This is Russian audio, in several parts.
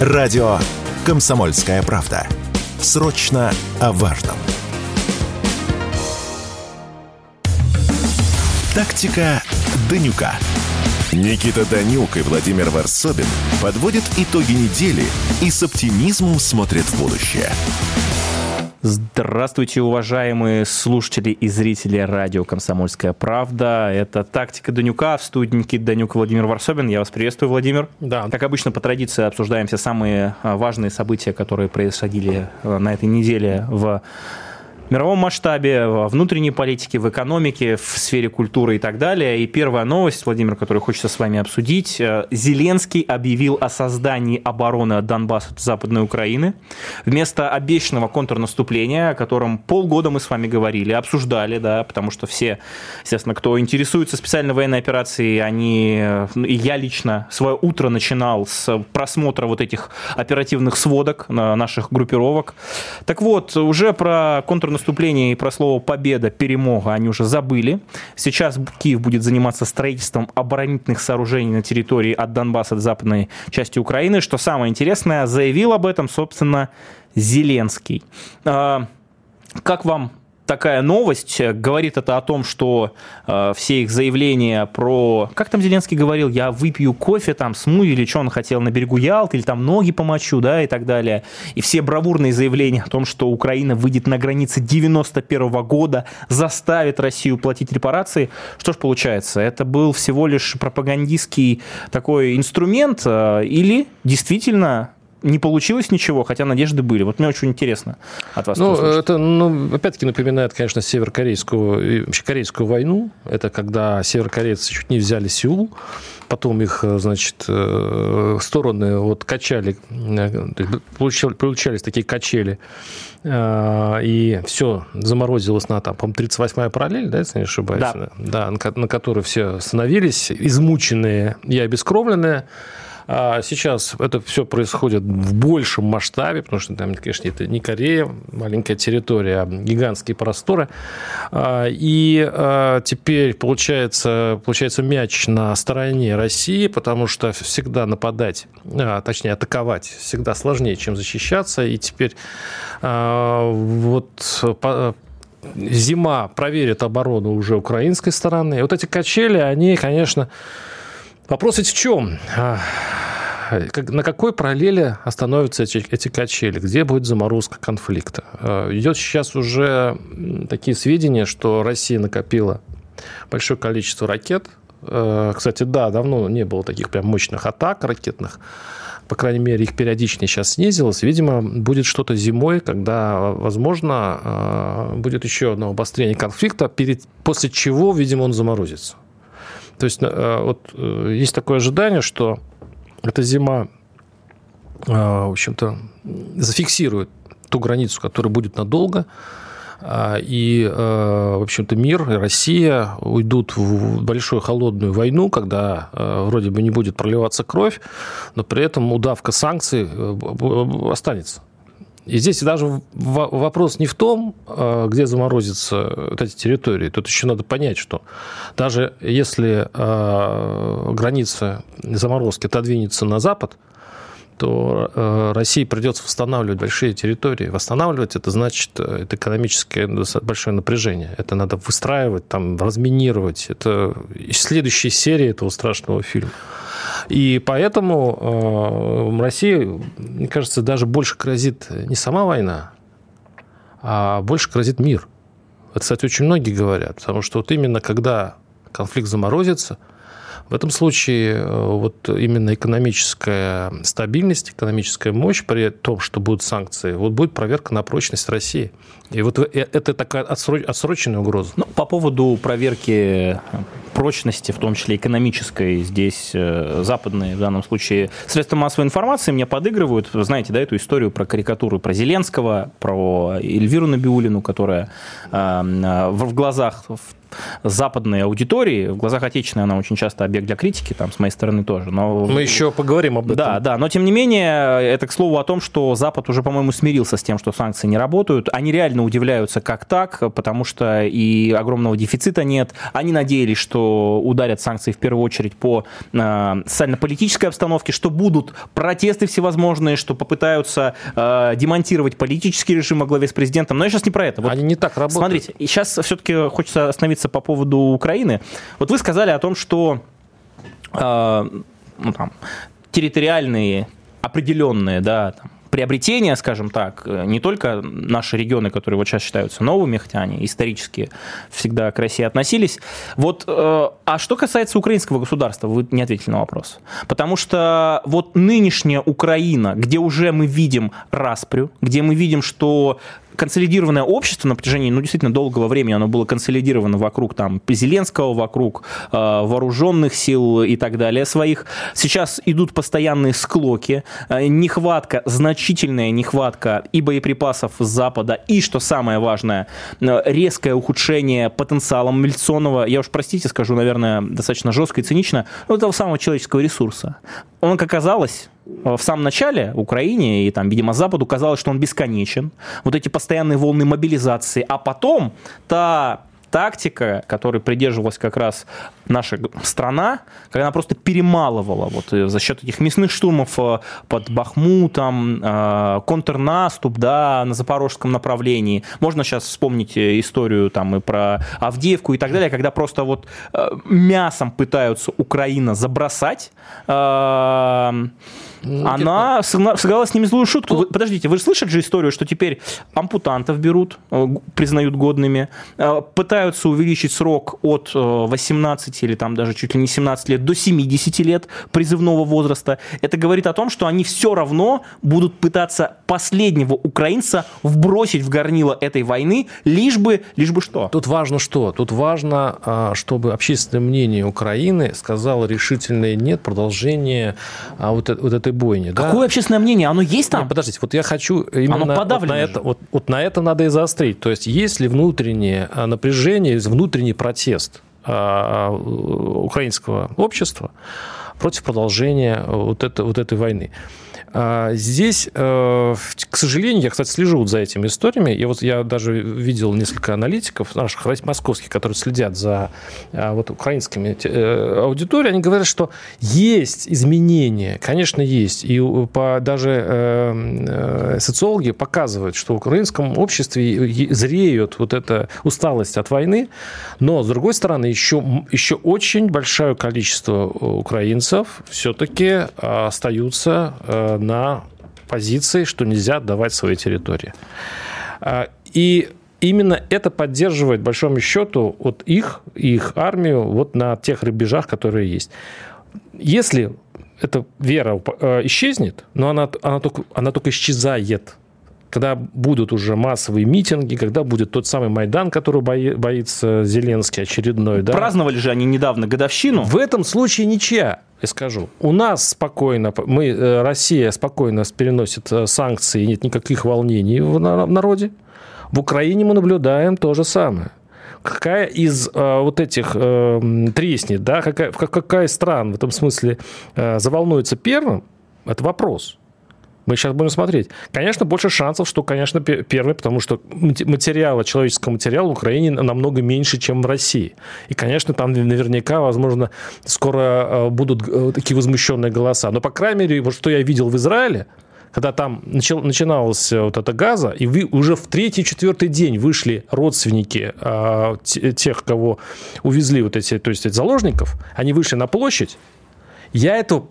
Радио «Комсомольская правда». Срочно о важном. Тактика Данюка. Никита Данюк и Владимир Варсобин подводят итоги недели и с оптимизмом смотрят в будущее. Здравствуйте, уважаемые слушатели и зрители радио «Комсомольская правда». Это «Тактика Данюка» в студии Никита Данюк Владимир Варсобин. Я вас приветствую, Владимир. Да. Как обычно, по традиции обсуждаем все самые а, важные события, которые происходили а, на этой неделе в мировом масштабе, во внутренней политике, в экономике, в сфере культуры и так далее. И первая новость, Владимир, которую хочется с вами обсудить. Э, Зеленский объявил о создании обороны Донбасса Западной Украины. Вместо обещанного контрнаступления, о котором полгода мы с вами говорили, обсуждали, да, потому что все, естественно, кто интересуется специальной военной операцией, они, ну, и я лично свое утро начинал с просмотра вот этих оперативных сводок наших группировок. Так вот, уже про контрнаступление наступление и про слово «победа», «перемога» они уже забыли. Сейчас Киев будет заниматься строительством оборонительных сооружений на территории от Донбасса до западной части Украины. Что самое интересное, заявил об этом, собственно, Зеленский. А, как вам такая новость. Говорит это о том, что э, все их заявления про... Как там Зеленский говорил? Я выпью кофе, там, смузи, или что он хотел, на берегу Ялты, или там ноги помочу, да, и так далее. И все бравурные заявления о том, что Украина выйдет на границы 91 -го года, заставит Россию платить репарации. Что ж получается? Это был всего лишь пропагандистский такой инструмент э, или действительно не получилось ничего, хотя надежды были. Вот мне очень интересно от вас Ну, это, ну, опять-таки напоминает, конечно, северокорейскую, вообще корейскую войну. Это когда северокорейцы чуть не взяли Сеул, потом их, значит, э, стороны вот качали, э, получали, получались такие качели, э, и все заморозилось на, там, по-моему, 38-я параллель, да, если не ошибаюсь? Да. да на, на которой все остановились, измученные и обескровленные. А сейчас это все происходит в большем масштабе, потому что там, конечно, это не Корея, маленькая территория, а гигантские просторы. А, и а, теперь получается, получается мяч на стороне России, потому что всегда нападать, точнее атаковать, всегда сложнее, чем защищаться. И теперь вот зима проверит оборону уже украинской стороны. Вот эти качели, они, конечно, Вопрос ведь в чем? А, на какой параллели остановятся эти, эти качели? Где будет заморозка конфликта? А, идет сейчас уже такие сведения, что Россия накопила большое количество ракет. А, кстати, да, давно не было таких прям мощных атак ракетных. По крайней мере, их периодичность сейчас снизилась. Видимо, будет что-то зимой, когда, возможно, будет еще одно обострение конфликта, перед, после чего, видимо, он заморозится. То есть э, вот э, есть такое ожидание, что эта зима, э, в общем-то, зафиксирует ту границу, которая будет надолго, и, в общем-то, мир и Россия уйдут в большую холодную войну, когда вроде бы не будет проливаться кровь, но при этом удавка санкций останется. И здесь даже вопрос не в том, а, где заморозятся вот эти территории. Тут еще надо понять, что даже если а, граница заморозки отодвинется на запад, то а, России придется восстанавливать большие территории. Восстанавливать это значит это экономическое большое напряжение. Это надо выстраивать, там, разминировать. Это следующая серия этого страшного фильма. И поэтому э, России, мне кажется, даже больше грозит не сама война, а больше грозит мир. Это, кстати, очень многие говорят, потому что вот именно когда конфликт заморозится – в этом случае э, вот именно экономическая стабильность, экономическая мощь при том, что будут санкции, вот будет проверка на прочность России. И вот э, это такая отсроченная угроза. Ну, по поводу проверки прочности, в том числе экономической, здесь э, западные, в данном случае, средства массовой информации мне подыгрывают. Вы знаете, да, эту историю про карикатуру про Зеленского, про Эльвиру Набиулину, которая в глазах западной аудитории, в глазах отечественной она очень часто объект для критики, там, с моей стороны тоже. Но... Мы еще поговорим об этом. Да, да, но тем не менее, это к слову о том, что Запад уже, по-моему, смирился с тем, что санкции не работают. Они реально удивляются, как так, потому что и огромного дефицита нет. Они надеялись, что ударят санкции в первую очередь по э, социально-политической обстановке, что будут протесты всевозможные, что попытаются э, демонтировать политический режим во главе с президентом. Но я сейчас не про это. Вот, Они не так работают. Смотрите, сейчас все-таки хочется остановиться по поводу Украины. Вот вы сказали о том, что э, ну, там, территориальные определенные, да, там, приобретения, скажем так, не только наши регионы, которые вот сейчас считаются новыми, хотя они исторически всегда к России относились. Вот, э, а что касается украинского государства, вы не ответили на вопрос. Потому что вот нынешняя Украина, где уже мы видим распрю, где мы видим, что консолидированное общество на протяжении, ну, действительно долгого времени оно было консолидировано вокруг там Зеленского, вокруг э, вооруженных сил и так далее своих. Сейчас идут постоянные склоки, э, нехватка, значительная нехватка и боеприпасов с Запада, и, что самое важное, э, резкое ухудшение потенциала милиционного, я уж простите, скажу, наверное, достаточно жестко и цинично, но этого самого человеческого ресурса. Он, как оказалось, в самом начале Украине и там, видимо, Западу казалось, что он бесконечен. Вот эти постоянные волны мобилизации. А потом та тактика, которой придерживалась как раз наша страна, когда она просто перемалывала вот э, за счет этих мясных штурмов э, под Бахмутом, э, контрнаступ, да, на запорожском направлении. Можно сейчас вспомнить историю там и про Авдеевку и так далее, когда просто вот мясом пытаются Украина забросать, она сыграла с ними злую шутку. Вы, подождите, вы же слышали же историю, что теперь ампутантов берут, признают годными, пытаются увеличить срок от 18 или там даже чуть ли не 17 лет до 70 лет призывного возраста. Это говорит о том, что они все равно будут пытаться последнего украинца вбросить в горнило этой войны, лишь бы, лишь бы что? Тут важно что? Тут важно, а, чтобы общественное мнение Украины сказало решительное нет продолжение а, вот, вот этой бойни. Какое да? общественное мнение? Оно есть там? Нет, подождите, вот я хочу именно Оно вот на, это, вот, вот на это надо и заострить. То есть есть ли внутреннее а, напряжение, внутренний протест а, украинского общества против продолжения вот, это, вот этой войны. А, здесь, э, к сожалению, я, кстати, слежу вот за этими историями. И вот я даже видел несколько аналитиков наших московских, которые следят за а, вот украинскими э, аудиторией. Они говорят, что есть изменения, конечно, есть. И по, даже э, социологи показывают, что в украинском обществе зреет вот эта усталость от войны. Но, с другой стороны, еще, еще очень большое количество украинцев все-таки остаются на позиции, что нельзя отдавать свои территории. А, и именно это поддерживает, большому счету, вот их, их армию вот на тех рубежах, которые есть. Если эта вера э, исчезнет, но она, она, только, она только исчезает когда будут уже массовые митинги, когда будет тот самый Майдан, который бои, боится Зеленский очередной. Да? Праздновали же они недавно годовщину. В этом случае ничья я скажу. У нас спокойно, мы, э, Россия спокойно переносит э, санкции, нет никаких волнений в народе. В Украине мы наблюдаем то же самое. Какая из э, вот этих э, треснет, да, какая, какая стран в этом смысле э, заволнуется первым, это вопрос. Мы сейчас будем смотреть. Конечно, больше шансов, что, конечно, первый, потому что материала, человеческого материала в Украине намного меньше, чем в России. И, конечно, там наверняка, возможно, скоро э, будут э, такие возмущенные голоса. Но, по крайней мере, вот что я видел в Израиле, когда там начал, начиналась вот эта газа, и вы уже в третий-четвертый день вышли родственники э, тех, кого увезли вот эти, то есть заложников, они вышли на площадь, я это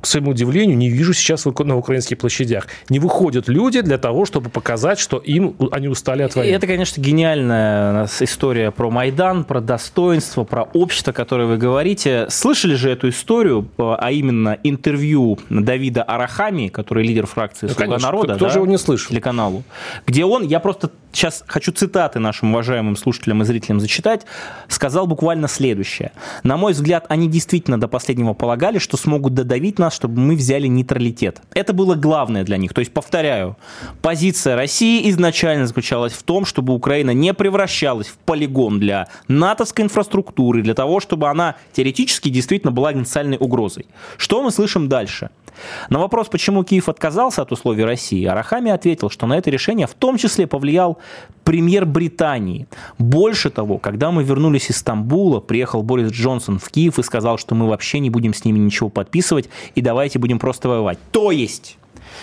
к своему удивлению, не вижу сейчас на украинских площадях. Не выходят люди для того, чтобы показать, что им они устали от войны. И это, конечно, гениальная история про Майдан, про достоинство, про общество, которое вы говорите. Слышали же эту историю, а именно интервью Давида Арахами, который лидер фракции «Слуга конечно. народа», кто, кто да, же его не слышал? телеканалу, где он, я просто сейчас хочу цитаты нашим уважаемым слушателям и зрителям зачитать, сказал буквально следующее. На мой взгляд, они действительно до последнего полагали, что смогут додавить убедить нас, чтобы мы взяли нейтралитет. Это было главное для них. То есть, повторяю, позиция России изначально заключалась в том, чтобы Украина не превращалась в полигон для натовской инфраструктуры, для того, чтобы она теоретически действительно была потенциальной угрозой. Что мы слышим дальше? На вопрос, почему Киев отказался от условий России, Арахами ответил, что на это решение в том числе повлиял премьер Британии. Больше того, когда мы вернулись из Стамбула, приехал Борис Джонсон в Киев и сказал, что мы вообще не будем с ними ничего подписывать и давайте будем просто воевать. То есть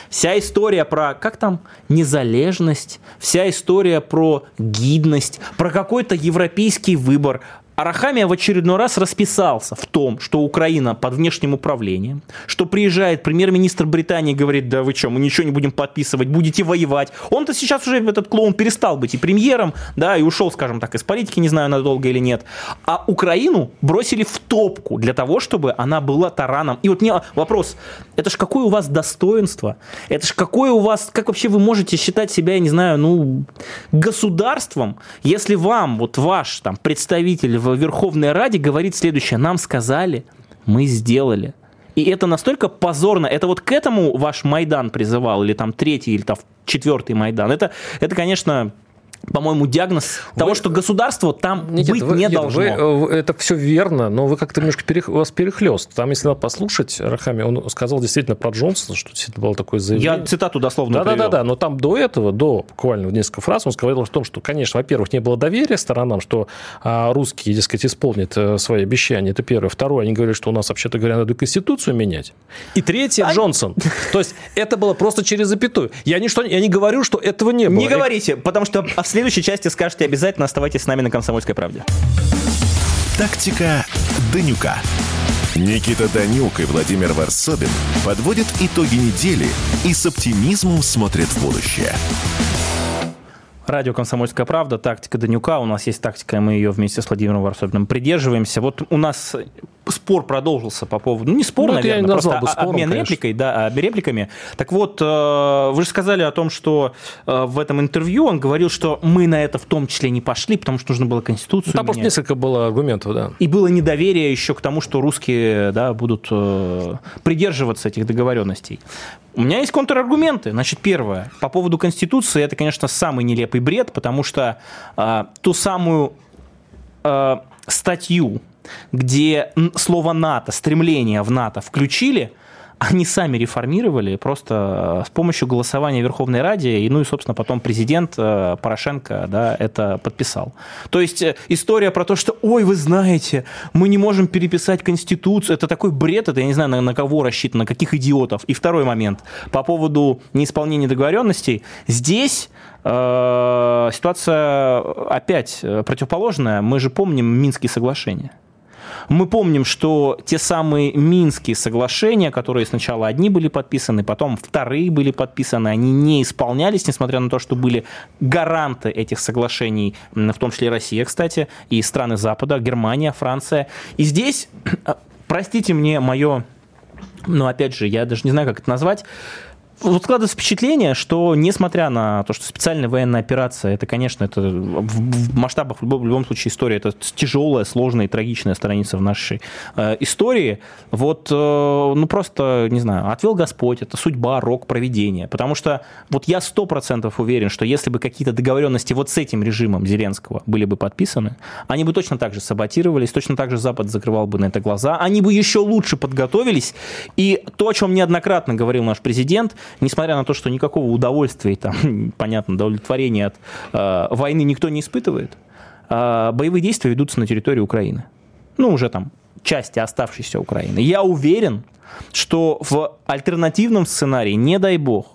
Вся история про, как там, незалежность, вся история про гидность, про какой-то европейский выбор, Арахамия в очередной раз расписался в том, что Украина под внешним управлением, что приезжает премьер-министр Британии и говорит, да вы что, мы ничего не будем подписывать, будете воевать. Он-то сейчас уже, этот клоун, перестал быть и премьером, да, и ушел, скажем так, из политики, не знаю, надолго или нет. А Украину бросили в топку для того, чтобы она была тараном. И вот мне вопрос, это ж какое у вас достоинство? Это ж какое у вас, как вообще вы можете считать себя, я не знаю, ну, государством, если вам, вот ваш там представитель в Верховной Раде говорит следующее. Нам сказали, мы сделали. И это настолько позорно. Это вот к этому ваш Майдан призывал, или там третий, или там четвертый Майдан. Это, это конечно, по-моему, диагноз вы, того, что государство там Никита, быть вы, не Никита, должно. Вы, это все верно, но вы как-то немножко перех, у вас перехлест. Там, если надо послушать, Рахами, он сказал действительно про Джонсона, что действительно было такое заявление. Я цитату дословно да, привел. Да, да, да, но там до этого, до буквально несколько фраз, он сказал о том, что, конечно, во-первых, не было доверия сторонам, что а, русские, дескать, исполнят а, свои обещания. Это первое. Второе, они говорили, что у нас, вообще-то говоря, надо Конституцию менять. И третье, а... Джонсон. То есть это было просто через запятую. Я, ничто, я не говорю, что этого не было. Не говорите, потому что следующей части скажете, обязательно оставайтесь с нами на «Комсомольской правде». Тактика Данюка. Никита Данюк и Владимир Варсобин подводят итоги недели и с оптимизмом смотрят в будущее. Радио «Комсомольская правда», тактика Данюка. У нас есть тактика, и мы ее вместе с Владимиром Варсобиным придерживаемся. Вот у нас спор продолжился по поводу, ну не спор, ну, наверное, просто бы спором, обмен конечно. репликой, да, репликами. Так вот, э, вы же сказали о том, что э, в этом интервью он говорил, что мы на это в том числе не пошли, потому что нужно было Конституцию Там менять. просто несколько было аргументов, да. И было недоверие еще к тому, что русские да, будут э, придерживаться этих договоренностей. У меня есть контраргументы. Значит, первое. По поводу Конституции, это, конечно, самый нелепый бред, потому что э, ту самую э, статью где слово НАТО, стремление в НАТО включили, они сами реформировали просто э, с помощью голосования Верховной Раде, и, ну и, собственно, потом президент э, Порошенко да, это подписал. То есть э, история про то, что, ой, вы знаете, мы не можем переписать Конституцию, это такой бред, это я не знаю, на, на кого рассчитано, на каких идиотов. И второй момент, по поводу неисполнения договоренностей, здесь ситуация опять противоположная, мы же помним Минские соглашения. Мы помним, что те самые Минские соглашения, которые сначала одни были подписаны, потом вторые были подписаны, они не исполнялись, несмотря на то, что были гаранты этих соглашений, в том числе Россия, кстати, и страны Запада, Германия, Франция. И здесь, простите мне мое, ну, опять же, я даже не знаю, как это назвать, вот складывается впечатление, что несмотря на то, что специальная военная операция, это, конечно, это в масштабах в любом, в любом случае история, это тяжелая, сложная и трагичная страница в нашей э, истории. Вот, э, ну просто, не знаю, отвел Господь, это судьба, рок, проведение. Потому что вот я сто процентов уверен, что если бы какие-то договоренности вот с этим режимом Зеленского были бы подписаны, они бы точно так же саботировались, точно так же Запад закрывал бы на это глаза, они бы еще лучше подготовились. И то, о чем неоднократно говорил наш президент, несмотря на то, что никакого удовольствия, там, понятно, удовлетворения от э, войны никто не испытывает, э, боевые действия ведутся на территории Украины. Ну, уже там части оставшейся Украины. Я уверен, что в альтернативном сценарии, не дай бог,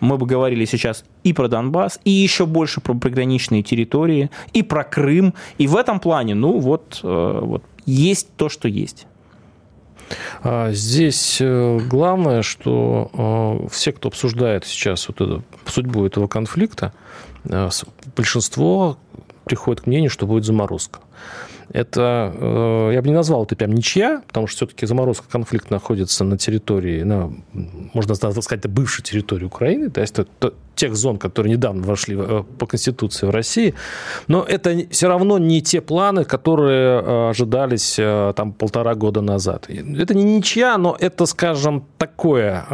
мы бы говорили сейчас и про Донбасс, и еще больше про приграничные территории, и про Крым. И в этом плане, ну вот, э, вот есть то, что есть. А здесь э, главное, что э, все, кто обсуждает сейчас вот эту, судьбу этого конфликта, э, большинство приходит к мнению, что будет заморозка. Это, э, я бы не назвал это прям ничья, потому что все-таки заморозка конфликт находится на территории, на, можно сказать, бывшей территории Украины, то есть это тех зон, которые недавно вошли э, по Конституции в России. Но это все равно не те планы, которые э, ожидались там полтора года назад. Это не ничья, но это, скажем, такое,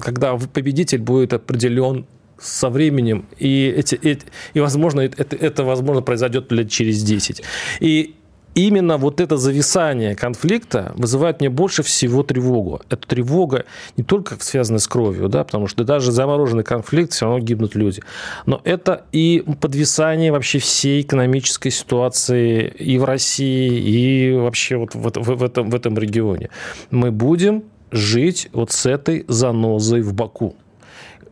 когда победитель будет определен со временем, и, эти, эти, и возможно, это, это, возможно, произойдет лет через 10. И именно вот это зависание конфликта вызывает мне больше всего тревогу. Эта тревога не только связана с кровью, да, потому что даже замороженный конфликт, все равно гибнут люди. Но это и подвисание вообще всей экономической ситуации и в России, и вообще вот в, в, в, этом, в этом регионе. Мы будем жить вот с этой занозой в Баку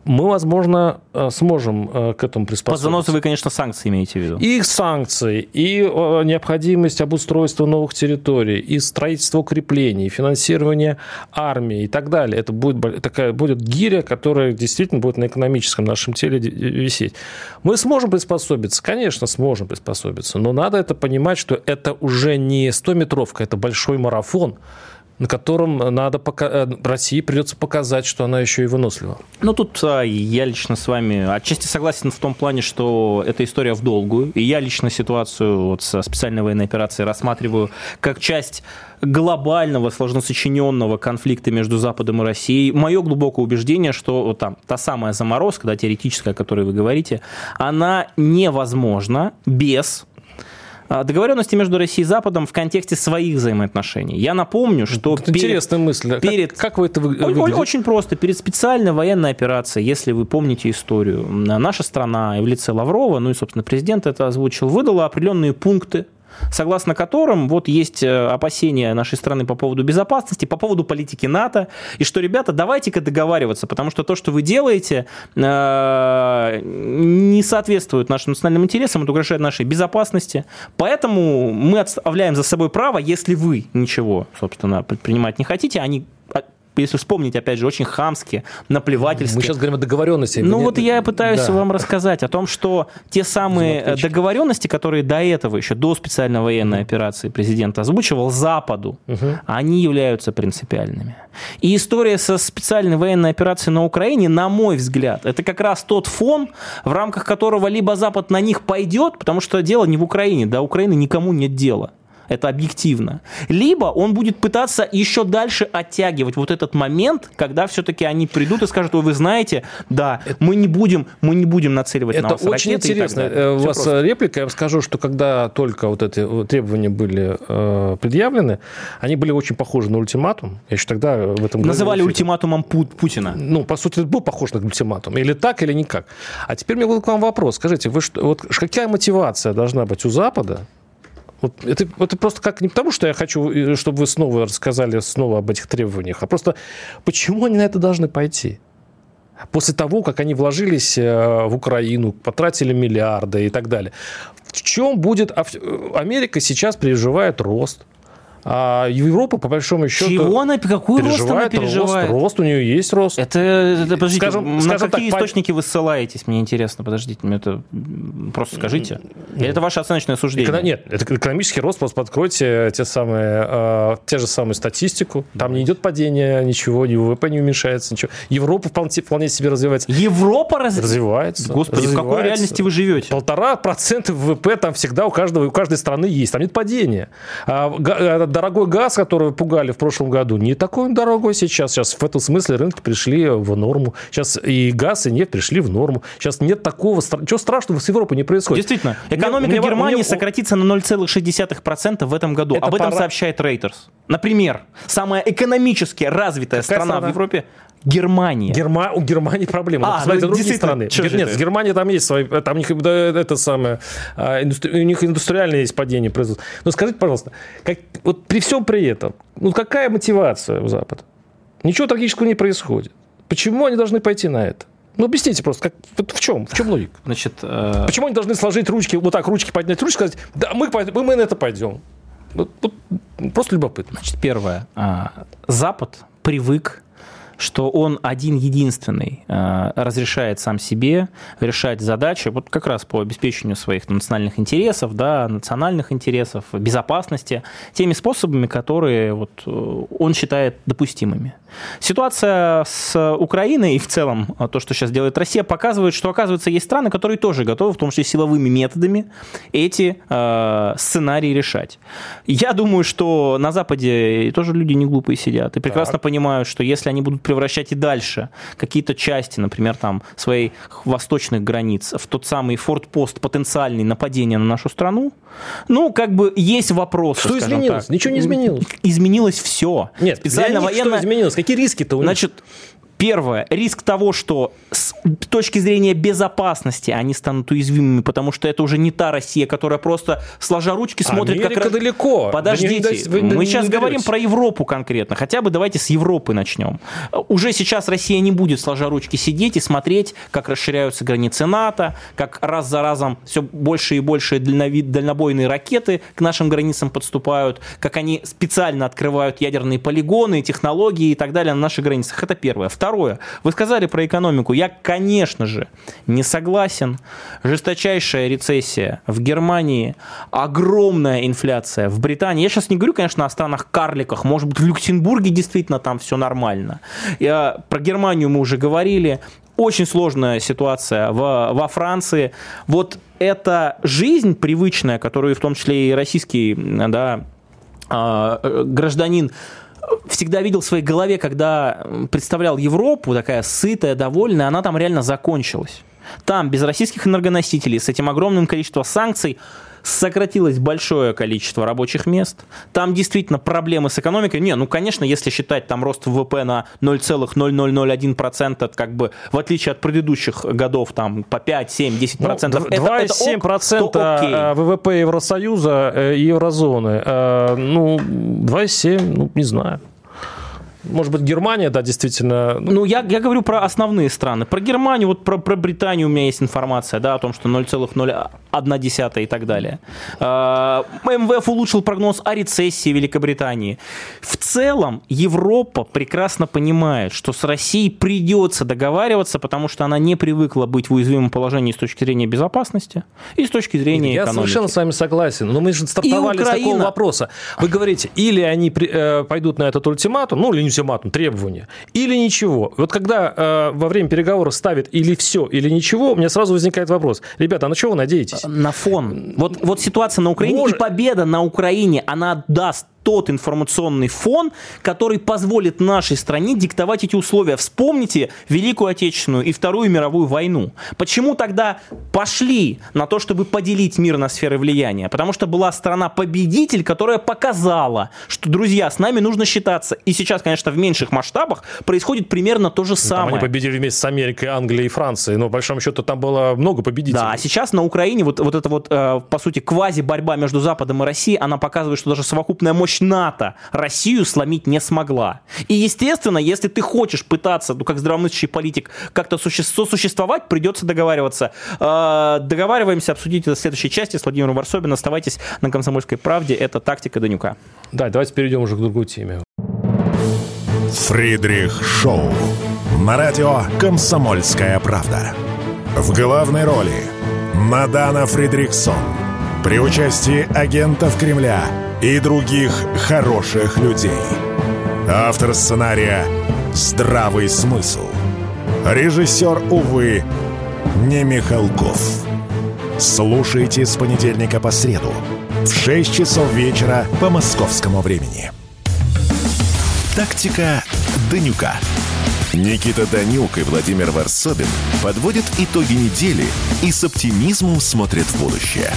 мы, возможно, э, сможем э, к этому приспособиться. Под заносы вы, конечно, санкции имеете в виду. И санкции, и необходимость обустройства новых территорий, и строительство укреплений, и финансирование армии и так далее. Это будет такая будет гиря, которая действительно будет на экономическом нашем теле висеть. Мы сможем приспособиться? Конечно, сможем приспособиться. Но надо это понимать, что это уже не 100-метровка, это большой марафон, на котором надо пока... Э, России придется показать, что она еще и вынослива. Ну, тут а, я лично с вами отчасти согласен в том плане, что эта история в долгую. И я лично ситуацию вот со специальной военной операцией рассматриваю как часть глобального, сложно сочиненного конфликта между Западом и Россией. Мое глубокое убеждение, что вот там та самая заморозка, да, теоретическая, о которой вы говорите, она невозможна без договоренности между Россией и Западом в контексте своих взаимоотношений. Я напомню, что... Это перед, интересная мысль. Перед, как, как вы это выглядите? Очень просто. Перед специальной военной операцией, если вы помните историю, наша страна в лице Лаврова, ну и, собственно, президент это озвучил, выдала определенные пункты согласно которым вот есть э, опасения нашей страны по поводу безопасности, по поводу политики НАТО, и что, ребята, давайте-ка договариваться, потому что то, что вы делаете, э, не соответствует нашим национальным интересам, это угрожает нашей безопасности, поэтому мы оставляем за собой право, если вы ничего, собственно, предпринимать не хотите, они если вспомнить, опять же, очень хамски, наплевательски. Мы сейчас говорим о договоренности. Ну вот я пытаюсь да. вам рассказать о том, что те самые договоренности, которые до этого, еще до специальной военной операции президент озвучивал Западу, угу. они являются принципиальными. И история со специальной военной операцией на Украине, на мой взгляд, это как раз тот фон, в рамках которого либо Запад на них пойдет, потому что дело не в Украине, до Украины никому нет дела это объективно. Либо он будет пытаться еще дальше оттягивать вот этот момент, когда все-таки они придут и скажут, вы знаете, да, это, мы не будем, мы не будем нацеливать это на вас очень интересно. Э, у вас просто. реплика, я вам скажу, что когда только вот эти требования были э, предъявлены, они были очень похожи на ультиматум. Я еще тогда в этом Называли ультиматумом Путина. Ну, по сути, это был похож на ультиматум. Или так, или никак. А теперь у меня к вам вопрос. Скажите, вы что, вот какая мотивация должна быть у Запада вот это, это просто как не потому, что я хочу, э, чтобы вы снова рассказали снова об этих требованиях, а просто почему они на это должны пойти? После того, как они вложились э, в Украину, потратили миллиарды и так далее. В чем будет... Э, Америка сейчас переживает рост. А Европа, по большому счету, Чего она, какой рост она переживает? Рост, рост, у нее есть рост. Это, это подождите, скажем, на скажем какие так, источники вы ссылаетесь? Мне интересно, подождите, мне это просто скажите. Или это ваше оценочное суждение? Эко... Нет, это экономический рост, просто подкройте те, самые, э, те же самые статистику. Там не идет падение, ничего, ни ВВП не уменьшается, ничего. Европа вполне, вполне себе развивается. Европа раз... развивается? Господи, развивается. в какой реальности вы живете? Полтора процента ВВП там всегда у, каждого, у каждой страны есть. Там нет падения. А, а дорогой газ, который пугали в прошлом году, не такой он дорогой сейчас. Сейчас в этом смысле рынки пришли в норму. Сейчас и газ, и нефть пришли в норму. Сейчас нет такого... Чего страшного с Европой не происходит? Действительно. Экономика мне, Германии мне... сократится на 0,6% в этом году. Это Об этом пора... сообщает Reuters. Например, самая экономически развитая страна, страна в Европе Германия. Герма... У Германии проблемы. А, Посмотрите, ну, другие страны. Гер... Нет, с Германией там есть свои... Там у них, да, это самое, а, индустри... у них индустриальное есть падение производства. Но скажите, пожалуйста, как... вот при всем при этом, ну какая мотивация у Запада? Ничего трагического не происходит. Почему они должны пойти на это? Ну, объясните просто, как, в чем? В чем логика? Значит, э... Почему они должны сложить ручки, вот так ручки поднять, ручки сказать, да, мы, мы, мы на это пойдем? Вот, вот, просто любопытно. Значит, первое. А, Запад привык что он один единственный э, разрешает сам себе решать задачи вот как раз по обеспечению своих национальных интересов, да, национальных интересов, безопасности, теми способами, которые вот э, он считает допустимыми. Ситуация с Украиной и в целом то, что сейчас делает Россия, показывает, что, оказывается, есть страны, которые тоже готовы, в том числе силовыми методами, эти э, сценарии решать. Я думаю, что на Западе тоже люди не глупые сидят и прекрасно так. понимают, что если они будут превращать и дальше какие-то части, например, там, своих восточных границ в тот самый фортпост потенциальный нападения на нашу страну, ну, как бы есть вопросы. Что изменилось? Так. Ничего не изменилось. Изменилось все. Нет, специально военное... Что изменилось? Какие риски-то у них? Значит, Первое. Риск того, что с точки зрения безопасности они станут уязвимыми, потому что это уже не та Россия, которая просто сложа ручки смотрит Америка как... далеко. Подождите, вы не, вы мы сейчас не говорим про Европу конкретно. Хотя бы давайте с Европы начнем. Уже сейчас Россия не будет сложа ручки сидеть и смотреть, как расширяются границы НАТО, как раз за разом все больше и больше дальнобойные ракеты к нашим границам подступают, как они специально открывают ядерные полигоны, технологии и так далее на наших границах. Это первое. Второе Второе. Вы сказали про экономику. Я, конечно же, не согласен. Жесточайшая рецессия в Германии, огромная инфляция в Британии. Я сейчас не говорю, конечно, о странах-карликах. Может быть, в Люксембурге действительно там все нормально. Я, про Германию мы уже говорили. Очень сложная ситуация в, во Франции. Вот эта жизнь привычная, которую в том числе и российский да, а, э, гражданин всегда видел в своей голове, когда представлял Европу, такая сытая, довольная, она там реально закончилась. Там без российских энергоносителей, с этим огромным количеством санкций, сократилось большое количество рабочих мест. Там действительно проблемы с экономикой. Не, ну, конечно, если считать там рост ВВП на 0,0001%, как бы в отличие от предыдущих годов там по 5, 7, 10%. Ну, 2,7% ВВП Евросоюза и э, еврозоны. Э, ну, 2,7, ну, не знаю. Может быть, Германия, да, действительно. Ну, я, я говорю про основные страны. Про Германию, вот про, про Британию у меня есть информация, да, о том, что 0,01 и так далее. А, МВФ улучшил прогноз о рецессии Великобритании. В целом, Европа прекрасно понимает, что с Россией придется договариваться, потому что она не привыкла быть в уязвимом положении с точки зрения безопасности и с точки зрения я экономики. Я совершенно с вами согласен. Но мы же стартовали с такого вопроса. Вы говорите, или они э, пойдут на этот ультиматум, ну, или не ультиматум, требования, или ничего. Вот когда э, во время переговоров ставят или все, или ничего, у меня сразу возникает вопрос. Ребята, а на чего вы надеетесь? На фон. Вот, вот ситуация на Украине Может... и победа на Украине, она даст тот информационный фон, который позволит нашей стране диктовать эти условия. Вспомните Великую Отечественную и Вторую мировую войну. Почему тогда пошли на то, чтобы поделить мир на сферы влияния? Потому что была страна-победитель, которая показала, что, друзья, с нами нужно считаться. И сейчас, конечно, в меньших масштабах происходит примерно то же ну, самое. Там они победили вместе с Америкой, Англией и Францией, но, по большому счету, там было много победителей. Да, а сейчас на Украине вот, вот эта вот, э, по сути, квази-борьба между Западом и Россией, она показывает, что даже совокупная мощь мощь НАТО Россию сломить не смогла. И, естественно, если ты хочешь пытаться, ну, как здравомыслящий политик, как-то сосуществовать, придется договариваться. Э, договариваемся, обсудить это в следующей части с Владимиром Варсобиным. Оставайтесь на «Комсомольской правде». Это «Тактика Данюка». Да, давайте перейдем уже к другой теме. Фридрих Шоу. На радио «Комсомольская правда». В главной роли Мадана Фридриксон. При участии агентов Кремля – и других хороших людей. Автор сценария «Здравый смысл». Режиссер, увы, не Михалков. Слушайте с понедельника по среду в 6 часов вечера по московскому времени. Тактика Данюка. Никита Данюк и Владимир Варсобин подводят итоги недели и с оптимизмом смотрят в будущее.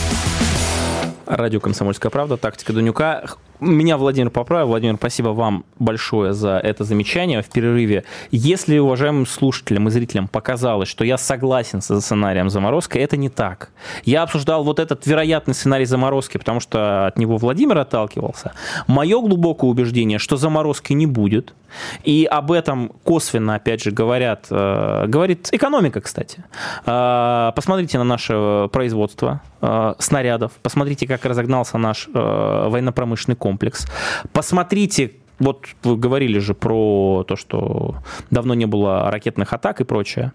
Радио «Комсомольская правда», «Тактика Дунюка». Меня Владимир поправил. Владимир, спасибо вам большое за это замечание в перерыве. Если уважаемым слушателям и зрителям показалось, что я согласен со сценарием заморозки, это не так. Я обсуждал вот этот вероятный сценарий заморозки, потому что от него Владимир отталкивался. Мое глубокое убеждение, что заморозки не будет. И об этом косвенно, опять же, говорят, э, говорит экономика, кстати. Э, посмотрите на наше производство э, снарядов, посмотрите, как разогнался наш военно-промышленный комплекс. Посмотрите, вот вы говорили же про то, что давно не было ракетных атак и прочее.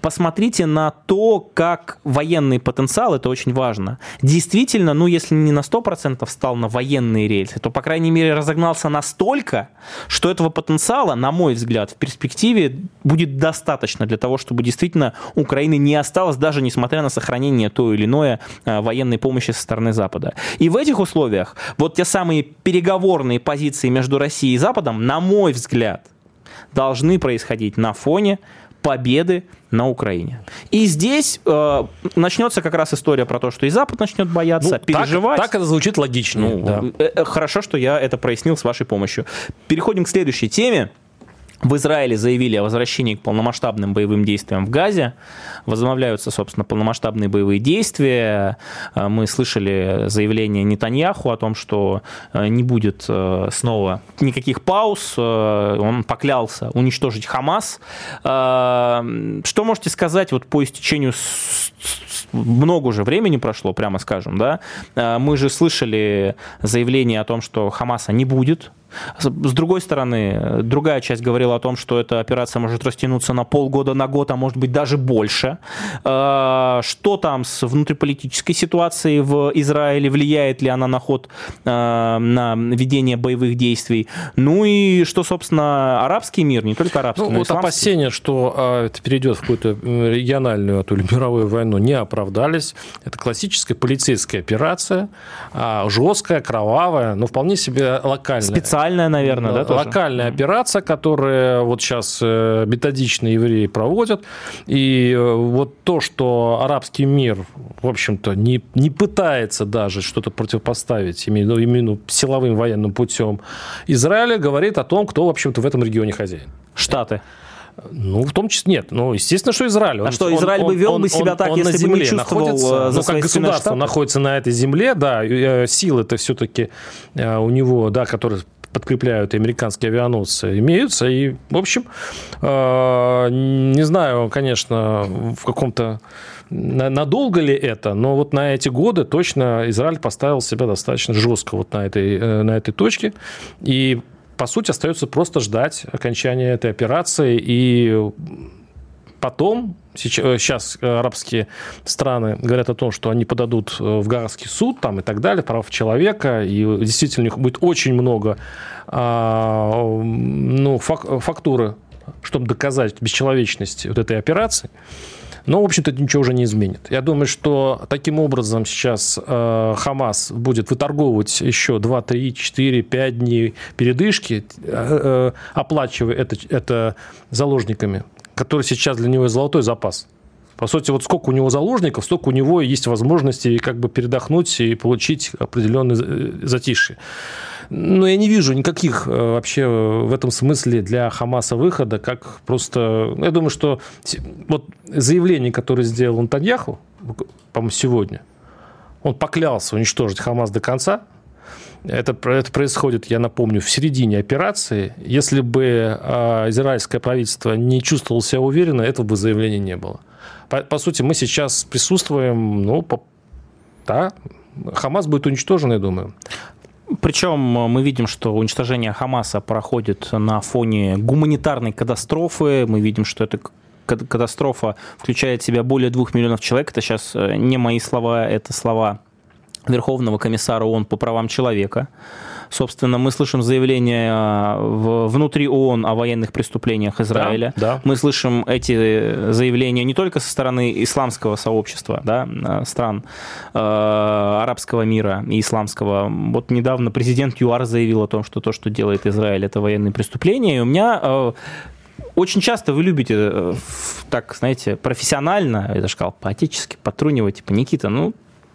Посмотрите на то, как военный потенциал, это очень важно, действительно, ну, если не на 100% стал на военные рельсы, то, по крайней мере, разогнался настолько, что этого потенциала, на мой взгляд, в перспективе будет достаточно для того, чтобы действительно Украины не осталось, даже несмотря на сохранение той или иной э, военной помощи со стороны Запада. И в этих условиях вот те самые переговорные позиции между Россией и Западом, на мой взгляд, должны происходить на фоне победы на Украине. И здесь э, начнется как раз история про то, что и Запад начнет бояться, ну, переживать. Так, так это звучит логично. Ну, да. Э, э, хорошо, что я это прояснил с вашей помощью. Переходим к следующей теме. В Израиле заявили о возвращении к полномасштабным боевым действиям в Газе. Возобновляются, собственно, полномасштабные боевые действия. Э, мы слышали заявление Нетаньяху о том, что э, не будет э, снова никаких пауз. Он поклялся уничтожить Хамас. Что можете сказать вот по истечению много уже времени прошло, прямо скажем, да? Мы же слышали заявление о том, что Хамаса не будет, с другой стороны, другая часть говорила о том, что эта операция может растянуться на полгода, на год, а может быть даже больше. А, что там с внутриполитической ситуацией в Израиле? Влияет ли она на ход, а, на ведение боевых действий? Ну и что, собственно, арабский мир, не только арабский, ну, но вот исламский. опасения, что а, это перейдет в какую-то региональную, а то ли мировую войну, не оправдались. Это классическая полицейская операция, жесткая, кровавая, но вполне себе локальная. Специальная наверное, да? да локальная тоже? операция, которую вот сейчас э, методично евреи проводят. И э, вот то, что арабский мир, в общем-то, не, не пытается даже что-то противопоставить именно, именно силовым военным путем Израиля, говорит о том, кто, в общем-то, в этом регионе хозяин. Штаты. Ну, в том числе нет. Ну, естественно, что Израиль. Он, а что, Израиль он, бы вел он, бы себя он, так, он если на земле бы не чувствовал находится, э, за Ну, как государство находится на этой земле, да, силы-то все-таки у него, да, которые подкрепляют и американские авианосцы, имеются. И, в общем, э, не знаю, конечно, в каком-то надолго ли это, но вот на эти годы точно Израиль поставил себя достаточно жестко вот на этой, э, на этой точке. И, по сути, остается просто ждать окончания этой операции и потом сейчас э, арабские страны говорят о том, что они подадут э, в Гаагский суд там, и так далее, прав человека, и действительно у них будет очень много а, ну, фактуры, чтобы доказать бесчеловечность вот этой операции. Но, в общем-то, ничего уже не изменит. Я думаю, что таким образом сейчас э, Хамас будет выторговывать еще 2, 3, 4, 5 дней передышки, э, э, оплачивая это, это заложниками который сейчас для него золотой запас. По сути, вот сколько у него заложников, столько у него есть возможности как бы передохнуть и получить определенное э, затишье. Но я не вижу никаких э, вообще в этом смысле для Хамаса выхода, как просто... Я думаю, что вот заявление, которое сделал Антоньяху, по-моему, сегодня, он поклялся уничтожить Хамас до конца, это, это происходит, я напомню, в середине операции. Если бы э, израильское правительство не чувствовало себя уверенно, этого бы заявления не было. По, по сути, мы сейчас присутствуем, ну, по, да, Хамас будет уничтожен, я думаю. Причем мы видим, что уничтожение Хамаса проходит на фоне гуманитарной катастрофы. Мы видим, что это катастрофа включает в себя более двух миллионов человек. Это сейчас э, не мои слова, это слова Верховного комиссара ООН по правам человека. Собственно, мы слышим заявления э, внутри ООН о военных преступлениях Израиля. Да, да. Мы слышим эти заявления не только со стороны исламского сообщества, да, э, стран э, арабского мира и исламского. Вот недавно президент ЮАР заявил о том, что то, что делает Израиль, это военные преступления. И у меня э, очень часто вы любите, э, так, знаете, профессионально, я даже сказал, по-отечески, потрунивать, типа, Никита, ну,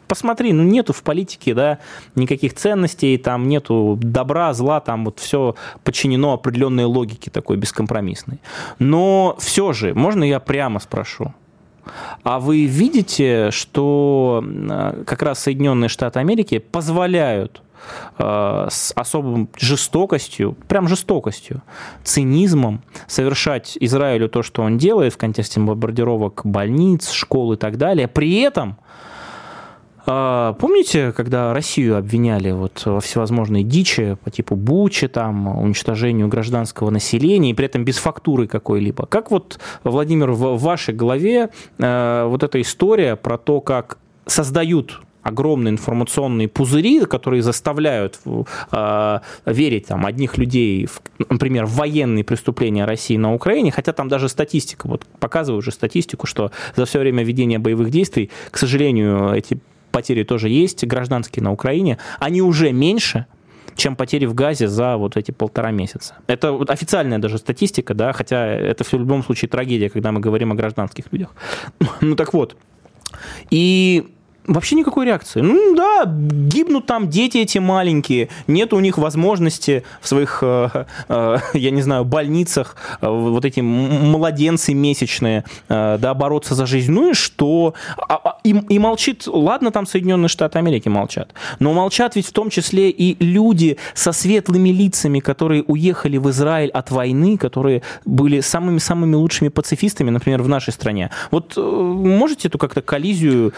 посмотри, ну нету в политике, да, никаких ценностей, там нету добра, зла, там вот все подчинено определенной логике такой бескомпромиссной. Но все же, можно я прямо спрошу? А вы видите, что э, как раз Соединенные Штаты Америки позволяют э, с особым жестокостью, прям жестокостью, цинизмом совершать Израилю то, что он делает в контексте бомбардировок больниц, школ и так далее. При этом помните, когда Россию обвиняли вот во всевозможные дичи по типу Бучи, там, уничтожению гражданского населения, и при этом без фактуры какой-либо? Как вот, Владимир, в вашей голове э, вот эта история про то, как создают огромные информационные пузыри, которые заставляют э, верить там, одних людей, в, например, в военные преступления России на Украине, хотя там даже статистика, вот показываю уже статистику, что за все время ведения боевых действий, к сожалению, эти потери тоже есть, гражданские на Украине, они уже меньше, чем потери в газе за вот эти полтора месяца. Это вот официальная даже статистика, да, хотя это в любом случае трагедия, когда мы говорим о гражданских людях. Ну так вот. И Вообще никакой реакции. Ну да, гибнут там дети эти маленькие, нет у них возможности в своих, э, э, я не знаю, больницах, э, вот эти младенцы месячные, да, бороться за жизнь. Ну и что? А, а, и, и молчит, ладно, там Соединенные Штаты Америки молчат, но молчат ведь в том числе и люди со светлыми лицами, которые уехали в Израиль от войны, которые были самыми-самыми лучшими пацифистами, например, в нашей стране. Вот можете эту как-то коллизию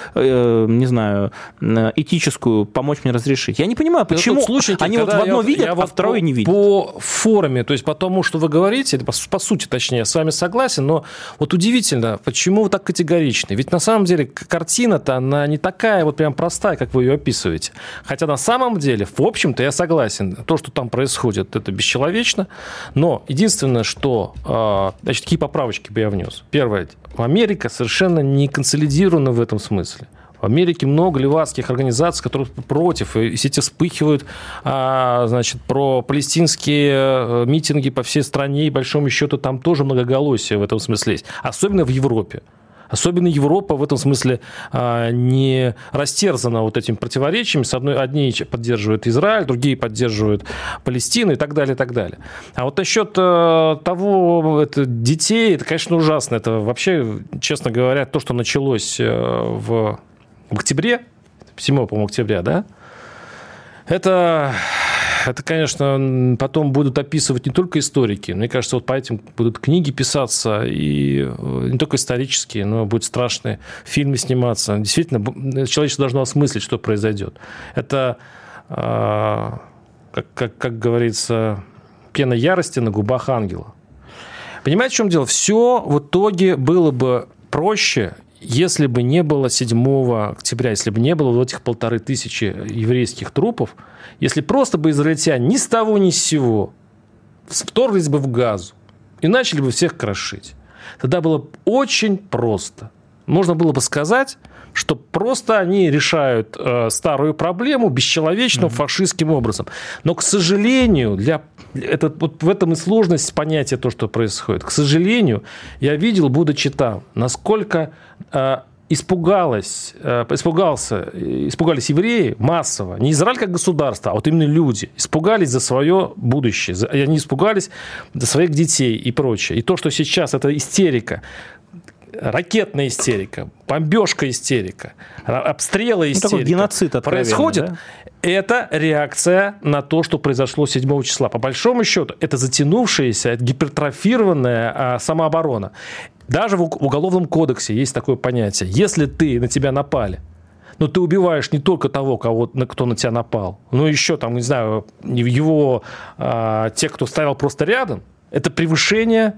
не знаю, этическую помочь мне разрешить. Я не понимаю, почему слушайте, они вот в одно я, видят, я а вот второе по, не видят. По форме, то есть по тому, что вы говорите, по, по сути, точнее, с вами согласен, но вот удивительно, почему вы так категоричны? Ведь на самом деле картина-то, она не такая вот прям простая, как вы ее описываете. Хотя на самом деле, в общем-то, я согласен. То, что там происходит, это бесчеловечно. Но единственное, что... А, значит, какие поправочки бы я внес? Первое. Америка совершенно не консолидирована в этом смысле. В Америке много левацких организаций, которые против, и все эти вспыхивают, а, значит, про палестинские э, митинги по всей стране, и большому счету там тоже многоголосие в этом смысле есть, особенно в Европе. Особенно Европа в этом смысле а, не растерзана вот этим противоречием. С одной, одни поддерживают Израиль, другие поддерживают Палестину и так далее, и так далее. А вот насчет э, того, это детей, это, конечно, ужасно. Это вообще, честно говоря, то, что началось э, в в октябре, 7, по-моему, октября, да, это, это, конечно, потом будут описывать не только историки. Мне кажется, вот по этим будут книги писаться, и э, не только исторические, но будут страшные фильмы сниматься. Действительно, человечество должно осмыслить, что произойдет. Это, а, как, как, как говорится, пена ярости на губах ангела. Понимаете, в чем дело? Все в итоге было бы проще если бы не было 7 октября, если бы не было вот этих полторы тысячи еврейских трупов, если просто бы израильтяне ни с того ни с сего вторглись бы в газу и начали бы всех крошить, тогда было очень просто. Можно было бы сказать, что просто они решают э, старую проблему бесчеловечным mm-hmm. фашистским образом. Но, к сожалению, для это, вот в этом и сложность понятия то, что происходит. К сожалению, я видел, будучи там, насколько э, испугалась, э, испугался, испугались евреи массово. Не Израиль как государство, а вот именно люди. Испугались за свое будущее. Они испугались за своих детей и прочее. И то, что сейчас это истерика, ракетная истерика, бомбежка истерика, обстрелы истерика. Ну, геноцид происходит. Да? Это реакция на то, что произошло 7 числа. По большому счету, это затянувшаяся, гипертрофированная а, самооборона. Даже в уголовном кодексе есть такое понятие. Если ты на тебя напали, но ты убиваешь не только того, кого, на кто на тебя напал, но еще там, не знаю, его, а, тех, кто стоял просто рядом, это превышение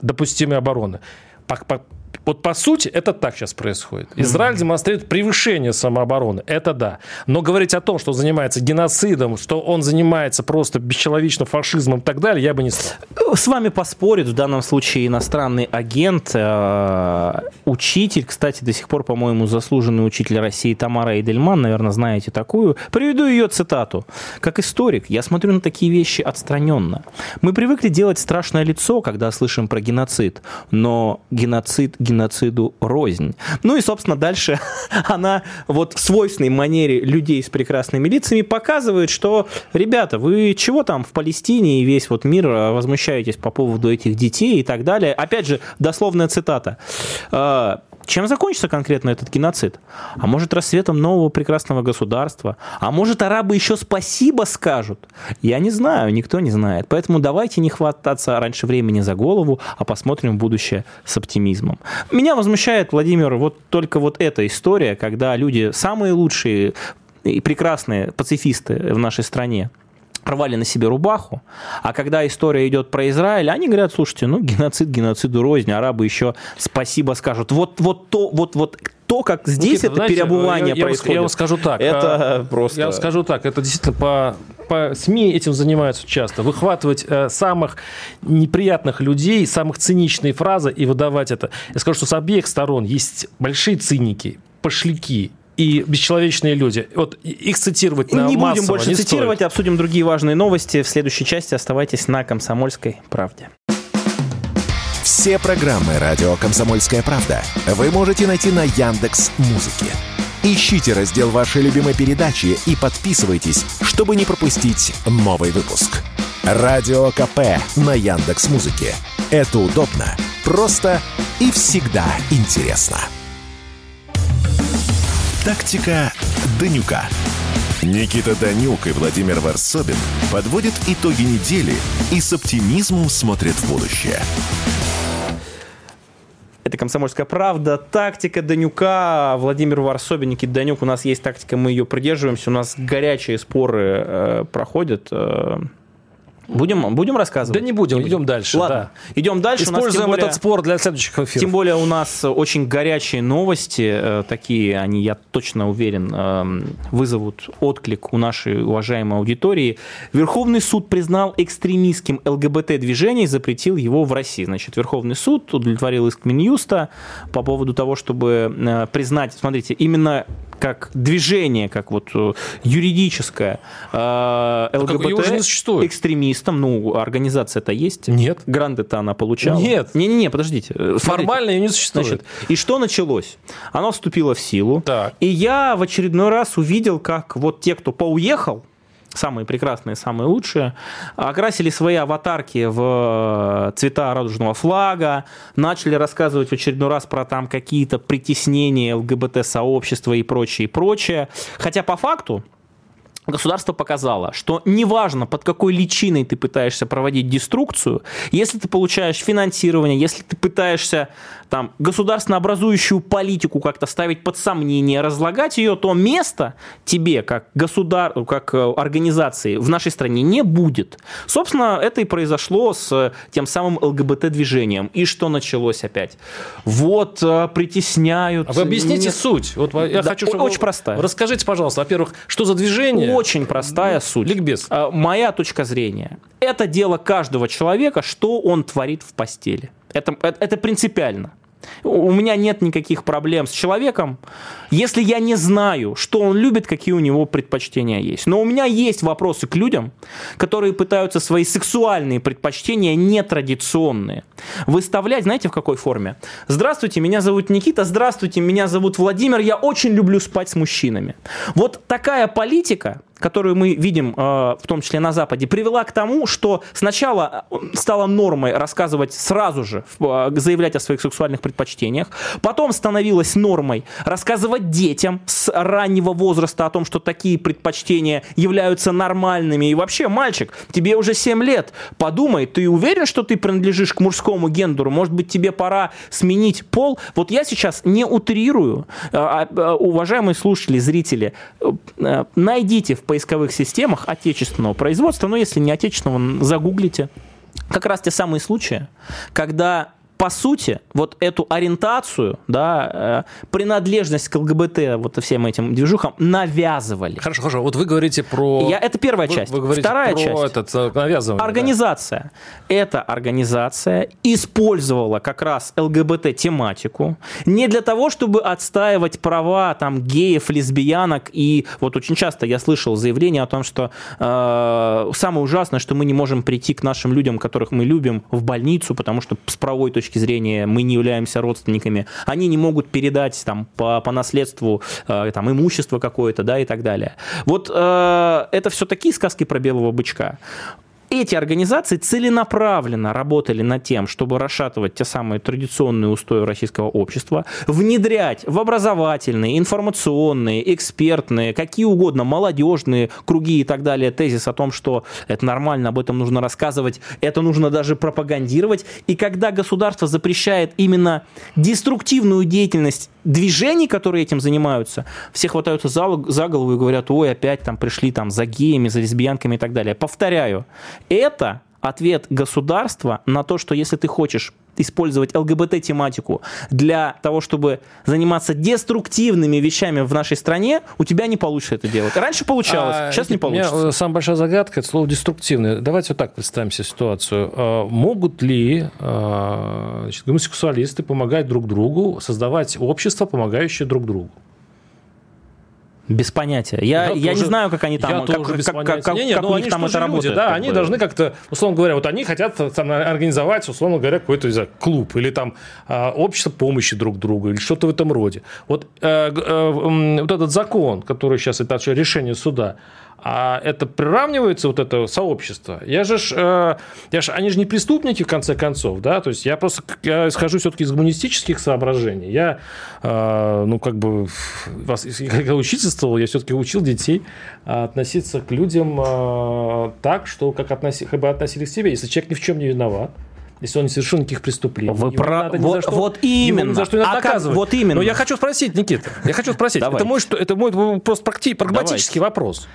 допустимой обороны. По, по, вот по сути это так сейчас происходит. Израиль демонстрирует превышение самообороны. Это да. Но говорить о том, что занимается геноцидом, что он занимается просто бесчеловечным фашизмом и так далее, я бы не стал. С вами поспорит в данном случае иностранный агент, э, учитель, кстати, до сих пор, по-моему, заслуженный учитель России Тамара Эдельман, наверное, знаете такую. Приведу ее цитату. Как историк, я смотрю на такие вещи отстраненно. Мы привыкли делать страшное лицо, когда слышим про геноцид, но геноцид геноциду рознь. Ну и, собственно, дальше она вот в свойственной манере людей с прекрасными лицами показывает, что, ребята, вы чего там в Палестине и весь вот мир а, возмущаетесь по поводу этих детей и так далее. Опять же, дословная цитата. Чем закончится конкретно этот геноцид? А может, рассветом нового прекрасного государства? А может, арабы еще спасибо скажут? Я не знаю, никто не знает. Поэтому давайте не хвататься раньше времени за голову, а посмотрим в будущее с оптимизмом. Меня возмущает, Владимир, вот только вот эта история, когда люди, самые лучшие и прекрасные пацифисты в нашей стране, рвали на себе рубаху, а когда история идет про Израиль, они говорят, слушайте, ну, геноцид, геноциду рознь, арабы еще спасибо скажут. Вот, вот то, вот, вот то, как здесь Никита, это знаете, переобувание я, происходит. Я вам скажу так. Это а, просто... Я вам скажу так, это действительно по, по СМИ этим занимаются часто. Выхватывать э, самых неприятных людей, самых циничные фразы и выдавать это. Я скажу, что с обеих сторон есть большие циники, пошляки, и бесчеловечные люди. Вот их цитировать на Не массово, будем больше не цитировать, стоит. обсудим другие важные новости. В следующей части оставайтесь на «Комсомольской правде». Все программы «Радио Комсомольская правда» вы можете найти на Яндекс Музыке. Ищите раздел вашей любимой передачи и подписывайтесь, чтобы не пропустить новый выпуск. Радио КП на Яндекс Музыке. Это удобно, просто и всегда интересно. Тактика Данюка. Никита Данюк и Владимир Варсобин подводят итоги недели и с оптимизмом смотрят в будущее. Это «Комсомольская правда». Тактика Данюка. Владимир Варсобин, Никита Данюк. У нас есть тактика, мы ее придерживаемся. У нас горячие споры э, проходят. Э, Будем, будем рассказывать? Да не будем, идем дальше. Ладно, да. идем дальше. Используем более, этот спор для следующих эфиров. Тем более у нас очень горячие новости, э, такие они, я точно уверен, э, вызовут отклик у нашей уважаемой аудитории. Верховный суд признал экстремистским ЛГБТ-движение и запретил его в России. Значит, Верховный суд удовлетворил иск Минюста по поводу того, чтобы э, признать, смотрите, именно как движение, как вот юридическое ЛГБТ Его уже не существует. экстремистом, ну, организация-то есть. Нет. Гранды-то она получала. Нет. Не-не-не, подождите. Формально ее не существует. Значит, и что началось? Оно вступило в силу. Так. И я в очередной раз увидел, как вот те, кто поуехал, самые прекрасные, самые лучшие, окрасили свои аватарки в цвета радужного флага, начали рассказывать в очередной раз про там какие-то притеснения ЛГБТ-сообщества и прочее, и прочее. Хотя по факту Государство показало, что неважно, под какой личиной ты пытаешься проводить деструкцию, если ты получаешь финансирование, если ты пытаешься там, государственно-образующую политику как-то ставить под сомнение, разлагать ее, то места тебе, как, государ... как э, организации в нашей стране не будет. Собственно, это и произошло с тем самым ЛГБТ-движением. И что началось опять? Вот, э, притесняют... А вы объясните Нет... суть. Вот я да, хочу, чтобы... Очень простая. Расскажите, пожалуйста, во-первых, что за движение? Очень простая суть. Ликбез. А, моя точка зрения. Это дело каждого человека, что он творит в постели. Это, это, это принципиально. У меня нет никаких проблем с человеком, если я не знаю, что он любит, какие у него предпочтения есть. Но у меня есть вопросы к людям, которые пытаются свои сексуальные предпочтения нетрадиционные выставлять, знаете, в какой форме? Здравствуйте, меня зовут Никита, здравствуйте, меня зовут Владимир, я очень люблю спать с мужчинами. Вот такая политика, которую мы видим, э, в том числе на Западе, привела к тому, что сначала э, стало нормой рассказывать сразу же, э, заявлять о своих сексуальных предпочтениях, потом становилось нормой рассказывать детям с раннего возраста о том, что такие предпочтения являются нормальными. И вообще, мальчик, тебе уже 7 лет, подумай, ты уверен, что ты принадлежишь к мужскому гендеру? Может быть, тебе пора сменить пол? Вот я сейчас не утрирую. А, уважаемые слушатели, зрители, найдите в поисковых системах отечественного производства, но если не отечественного, загуглите. Как раз те самые случаи, когда по сути, вот эту ориентацию, да, э, принадлежность к ЛГБТ, вот всем этим движухам навязывали. Хорошо, хорошо. Вот вы говорите про... Я, это первая часть. Вы, вы Вторая про часть. Этот, э, навязывание. Организация. Да. Эта организация использовала как раз ЛГБТ-тематику не для того, чтобы отстаивать права там геев, лесбиянок. И вот очень часто я слышал заявление о том, что э, самое ужасное, что мы не можем прийти к нашим людям, которых мы любим, в больницу, потому что с правовой точки точки зрения мы не являемся родственниками, они не могут передать там по, по наследству э, там имущество какое-то, да, и так далее. Вот э, это все такие сказки про белого бычка. Эти организации целенаправленно работали над тем, чтобы расшатывать те самые традиционные устои российского общества, внедрять в образовательные, информационные, экспертные, какие угодно, молодежные круги и так далее, тезис о том, что это нормально, об этом нужно рассказывать, это нужно даже пропагандировать. И когда государство запрещает именно деструктивную деятельность движений, которые этим занимаются, все хватаются за, за голову и говорят, ой, опять там пришли там за геями, за лесбиянками и так далее. Повторяю, это ответ государства на то, что если ты хочешь использовать ЛГБТ-тематику для того, чтобы заниматься деструктивными вещами в нашей стране, у тебя не получится это делать. Раньше получалось, а, сейчас не получится. У меня самая большая загадка – это слово «деструктивное». Давайте вот так представим себе ситуацию. А, могут ли а, значит, гомосексуалисты помогать друг другу, создавать общество, помогающее друг другу? Без понятия. Я, я, я не знаю, как они там, как, тоже как, как, как, не, не, как у них там это люди, работает. Да, они бы. должны как-то, условно говоря, вот они хотят там, организовать, условно говоря, какой-то знаю, клуб или там э, общество помощи друг другу или что-то в этом роде. Вот, э, э, вот этот закон, который сейчас, это решение суда, а это приравнивается, вот это сообщество. Я же, э, я же, они же не преступники, в конце концов, да, то есть я просто я исхожу все-таки из гуманистических соображений. Я, э, ну, как бы, вас, когда учительствовал, я все-таки учил детей относиться к людям э, так, что как, относи, как бы относились к себе. Если человек ни в чем не виноват, если он не совершил никаких преступлений. Вы про... вот, что, вот именно. за что не а как... Вот именно. Но я хочу спросить, Никита, я хочу спросить. это мой, что, это мой просто прагматический вопрос.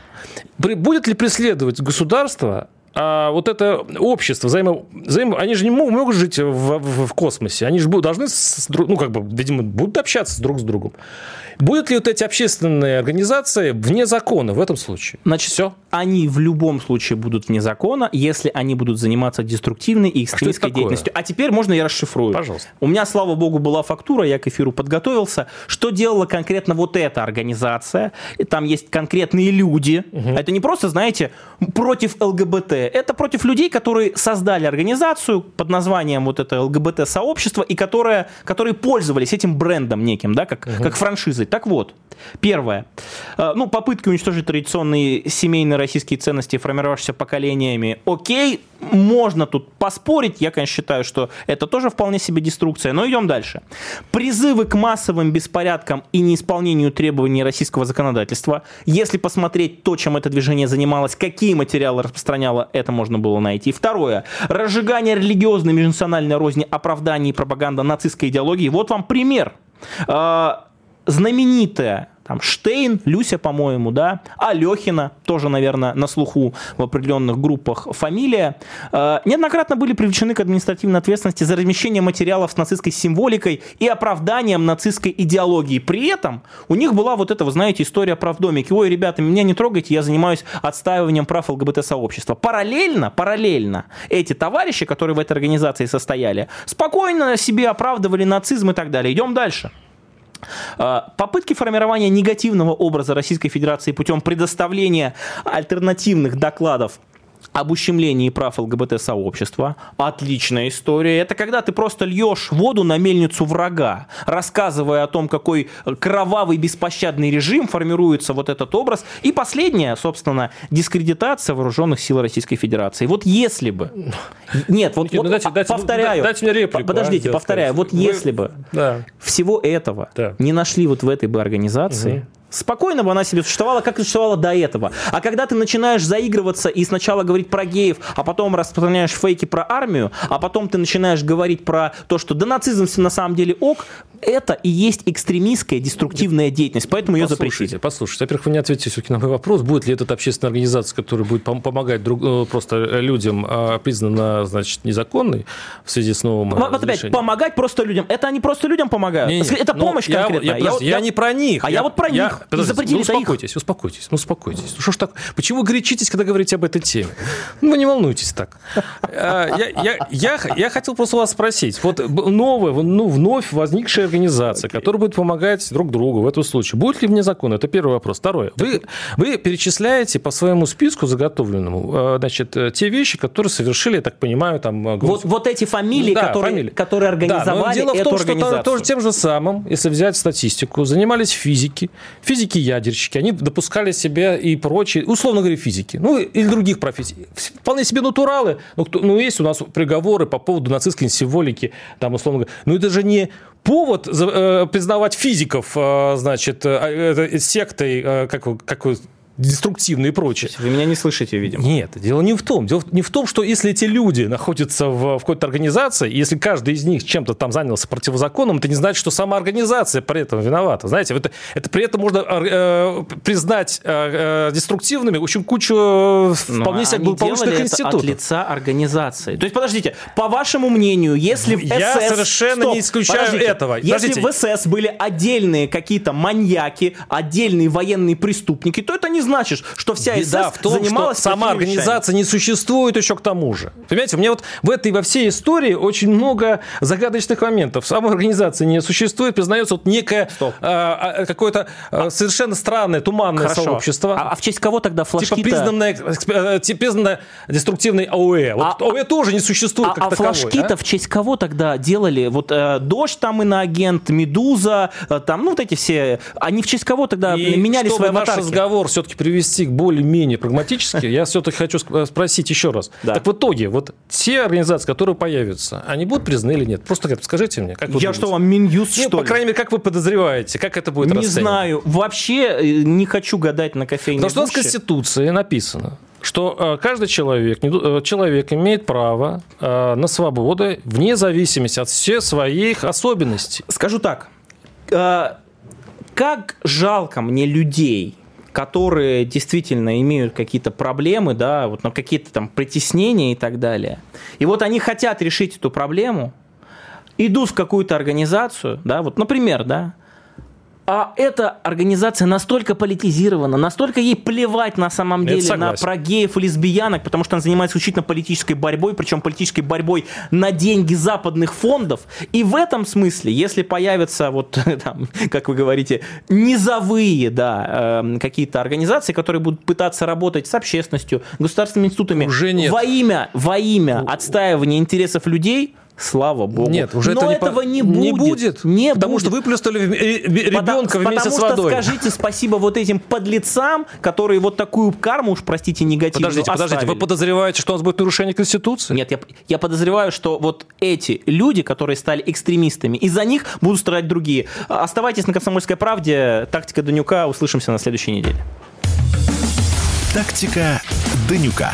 Будет ли преследовать государство а вот это общество, взаимо, взаимо, они же не могут, могут жить в, в, в космосе, они же будут, должны, с, ну, как бы, видимо, будут общаться друг с другом. Будут ли вот эти общественные организации вне закона в этом случае? Значит, все. Они в любом случае будут вне закона, если они будут заниматься деструктивной и экстремистской а деятельностью. А теперь можно я расшифрую. Пожалуйста. У меня, слава богу, была фактура, я к эфиру подготовился. Что делала конкретно вот эта организация? Там есть конкретные люди. Угу. Это не просто, знаете, против ЛГБТ. Это против людей, которые создали организацию под названием вот это ЛГБТ-сообщество и которые, которые пользовались этим брендом неким, да, как, угу. как франшизой. Так вот, первое. Э, ну, попытки уничтожить традиционные семейные российские ценности, формировавшиеся поколениями, окей, можно тут поспорить. Я, конечно, считаю, что это тоже вполне себе деструкция. Но идем дальше. Призывы к массовым беспорядкам и неисполнению требований российского законодательства. Если посмотреть то, чем это движение занималось, какие материалы распространяло, это можно было найти. Второе. Разжигание религиозной межнациональной розни, оправдание и пропаганда нацистской идеологии. Вот вам пример э, знаменитая там Штейн, Люся, по-моему, да, Алехина, тоже, наверное, на слуху в определенных группах фамилия, э, неоднократно были привлечены к административной ответственности за размещение материалов с нацистской символикой и оправданием нацистской идеологии. При этом у них была вот эта, вы знаете, история прав домики. Ой, ребята, меня не трогайте, я занимаюсь отстаиванием прав ЛГБТ-сообщества. Параллельно, параллельно эти товарищи, которые в этой организации состояли, спокойно себе оправдывали нацизм и так далее. Идем дальше. А, попытки формирования негативного образа Российской Федерации путем предоставления альтернативных докладов об ущемлении прав ЛГБТ-сообщества. Отличная история. Это когда ты просто льешь воду на мельницу врага, рассказывая о том, какой кровавый беспощадный режим формируется вот этот образ. И последнее, собственно, дискредитация вооруженных сил Российской Федерации. Вот если бы... Нет, вот, вот ну, дайте, дайте, повторяю. Дайте мне реплику. Подождите, а, повторяю. Вот Вы... если бы да. всего этого да. не нашли вот в этой бы организации, угу Спокойно бы она себе существовала, как и существовала до этого. А когда ты начинаешь заигрываться и сначала говорить про геев, а потом распространяешь фейки про армию, а потом ты начинаешь говорить про то, что да нацизм на самом деле ок, это и есть экстремистская деструктивная деятельность, поэтому ее запретили. Послушайте, во-первых, вы не ответите все-таки на мой вопрос, будет ли эта общественная организация, которая будет помогать друг, э, просто людям, а, признана, значит, незаконной в связи с новым Вот опять, помогать просто людям, это они просто людям помогают. Не, не, это ну, помощь я, конкретная. Я, я, я, я не про них. А я, я вот про я, них. Подождите, ну, успокойтесь, их. успокойтесь, ну успокойтесь. Ну что ж так, почему горячитесь, когда говорите об этой теме? Ну не волнуйтесь так. А, я, я, я, я хотел просто вас спросить, вот новое, ну вновь возникшее организация, которая будет помогать друг другу в этом случае, будет ли вне закона? Это первый вопрос. Второе. Вы, вы перечисляете по своему списку заготовленному, э, значит, э, те вещи, которые совершили, я так понимаю, там... Э, вот, вот эти фамилии, да, которые, фамилии. которые организовали да, но дело в том, что там, тоже тем же самым, если взять статистику, занимались физики, физики-ядерщики, они допускали себе и прочие, условно говоря, физики, ну, или других профессий. Вполне себе натуралы, ну, кто, ну есть у нас приговоры по поводу нацистской символики, там, условно говоря, но это же не повод э, признавать физиков, э, значит, э, сектой, как, как деструктивные и прочее. Вы меня не слышите, видимо. Нет, дело не в том. Дело не в том, что если эти люди находятся в, в какой-то организации, если каждый из них чем-то там занялся противозаконным, это не значит, что сама организация при этом виновата. Знаете, это, это при этом можно э, признать э, э деструктивными очень кучу э, вполне себе благополучных институтов. от лица организации. То есть, подождите, по вашему мнению, если в СС... Я совершенно Стоп, не исключаю подождите, этого. Если подождите. в СС были отдельные какие-то маньяки, отдельные военные преступники, то это не значит, что вся СС Беда в том, занималась что сама организация вещами. не существует еще к тому же. Понимаете, у меня вот в этой во всей истории очень много загадочных моментов. Самой организации не существует, признается вот некое а, а, какое-то а, совершенно странное, туманное Хорошо. сообщество. А, а в честь кого тогда флажки Типа признанное, э, типа признанное деструктивной АОЭ. Вот а, АОЭ тоже не существует а, как а таковой. флажки-то а? в честь кого тогда делали? Вот э, Дождь там иноагент, Медуза, э, там, ну вот эти все, они в честь кого тогда И меняли свои аватарки? наш разговор все-таки привести к более-менее прагматически, я все-таки хочу спросить еще раз. Да. Так в итоге, вот те организации, которые появятся, они будут признаны или нет? Просто скажите мне. Как я думаете? что, вам Минюст, ну, что по ли? крайней мере, как вы подозреваете? Как это будет Не знаю. Вообще э, не хочу гадать на кофейной Потому что у нас в Конституции написано, что э, каждый человек, э, человек имеет право на свободу вне зависимости от всех своих особенностей. Скажу так. Как жалко мне людей, которые действительно имеют какие-то проблемы, да, вот, ну, какие-то там притеснения и так далее. И вот они хотят решить эту проблему, идут в какую-то организацию, да, вот, например, да, а эта организация настолько политизирована, настолько ей плевать на самом деле на про геев и лесбиянок, потому что она занимается исключительно политической борьбой, причем политической борьбой на деньги западных фондов. И в этом смысле, если появятся, вот, там, как вы говорите, низовые да, э, какие-то организации, которые будут пытаться работать с общественностью, государственными институтами Уже нет. во имя, во имя ну, отстаивания интересов людей, Слава богу. Нет, уже Но это этого не, будет. Не будет. Не потому будет. что выплюстали ребенка потому, вместе с водой. Потому что скажите спасибо вот этим подлецам, которые вот такую карму, уж простите, негативную Подождите, оставили. подождите, вы подозреваете, что у нас будет нарушение Конституции? Нет, я, я подозреваю, что вот эти люди, которые стали экстремистами, из-за них будут страдать другие. Оставайтесь на «Комсомольской правде». Тактика Данюка. Услышимся на следующей неделе. Тактика Данюка.